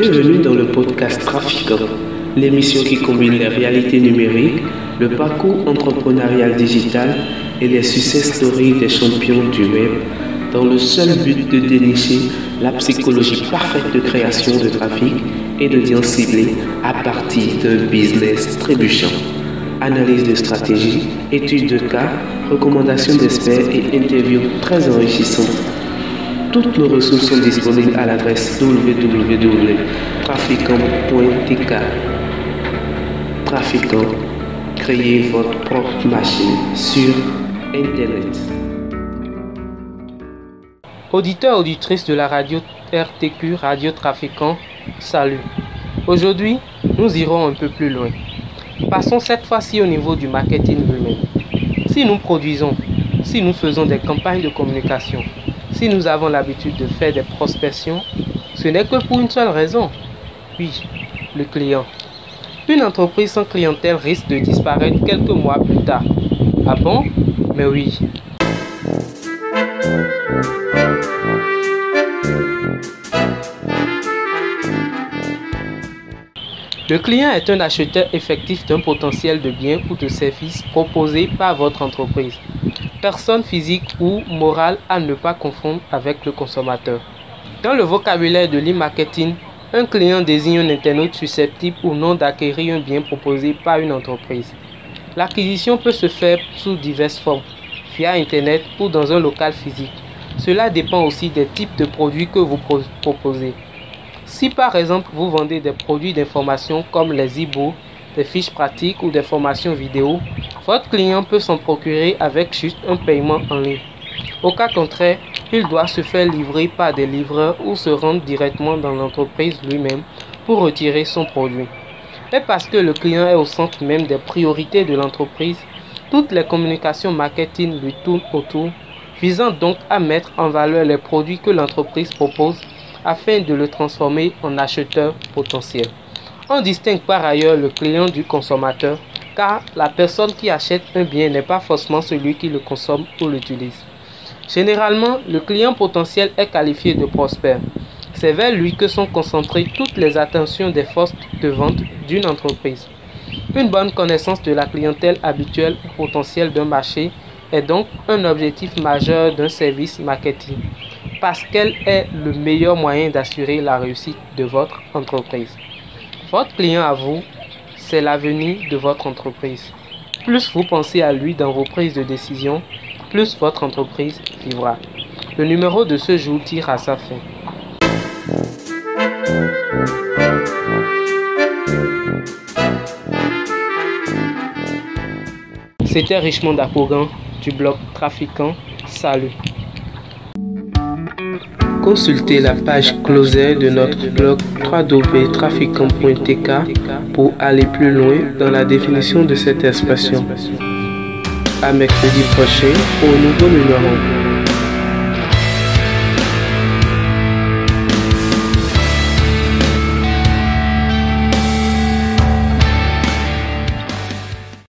Bienvenue dans le podcast Trafiquant, l'émission qui combine les réalités numériques, le parcours entrepreneurial digital et les success stories des champions du web dans le seul but de dénicher la psychologie parfaite de création de trafic et de liens ciblés à partir d'un business trébuchant. Analyse de stratégie, études de cas, recommandations d'experts et interviews très enrichissantes. Toutes nos ressources sont disponibles à l'adresse www.traficant.tk. Trafiquant, créez votre propre machine sur Internet. Auditeurs, auditrices de la radio RTQ Radio Trafiquant, salut. Aujourd'hui, nous irons un peu plus loin. Passons cette fois-ci au niveau du marketing lui-même. Si nous produisons, si nous faisons des campagnes de communication, si nous avons l'habitude de faire des prospections, ce n'est que pour une seule raison. Oui, le client. Une entreprise sans clientèle risque de disparaître quelques mois plus tard. Ah bon? Mais oui. Le client est un acheteur effectif d'un potentiel de biens ou de services proposés par votre entreprise. Personne physique ou morale à ne pas confondre avec le consommateur. Dans le vocabulaire de l'e-marketing, un client désigne un internaute susceptible ou non d'acquérir un bien proposé par une entreprise. L'acquisition peut se faire sous diverses formes, via Internet ou dans un local physique. Cela dépend aussi des types de produits que vous proposez. Si par exemple vous vendez des produits d'information comme les e-books, des fiches pratiques ou des formations vidéo, votre client peut s'en procurer avec juste un paiement en ligne. Au cas contraire, il doit se faire livrer par des livreurs ou se rendre directement dans l'entreprise lui-même pour retirer son produit. Et parce que le client est au centre même des priorités de l'entreprise, toutes les communications marketing lui tournent autour, visant donc à mettre en valeur les produits que l'entreprise propose afin de le transformer en acheteur potentiel. On distingue par ailleurs le client du consommateur car la personne qui achète un bien n'est pas forcément celui qui le consomme ou l'utilise. Généralement, le client potentiel est qualifié de prospère. C'est vers lui que sont concentrées toutes les attentions des forces de vente d'une entreprise. Une bonne connaissance de la clientèle habituelle ou potentielle d'un marché est donc un objectif majeur d'un service marketing parce qu'elle est le meilleur moyen d'assurer la réussite de votre entreprise. Votre client à vous, c'est l'avenir de votre entreprise. Plus vous pensez à lui dans vos prises de décision, plus votre entreprise vivra. Le numéro de ce jour tire à sa fin. C'était Richmond Apogan du blog Trafiquant. Salut. Consultez la page Closer de notre blog www.trafiquant.tk pour aller plus loin dans la définition de cette expression. À mercredi prochain pour un nouveau numéro.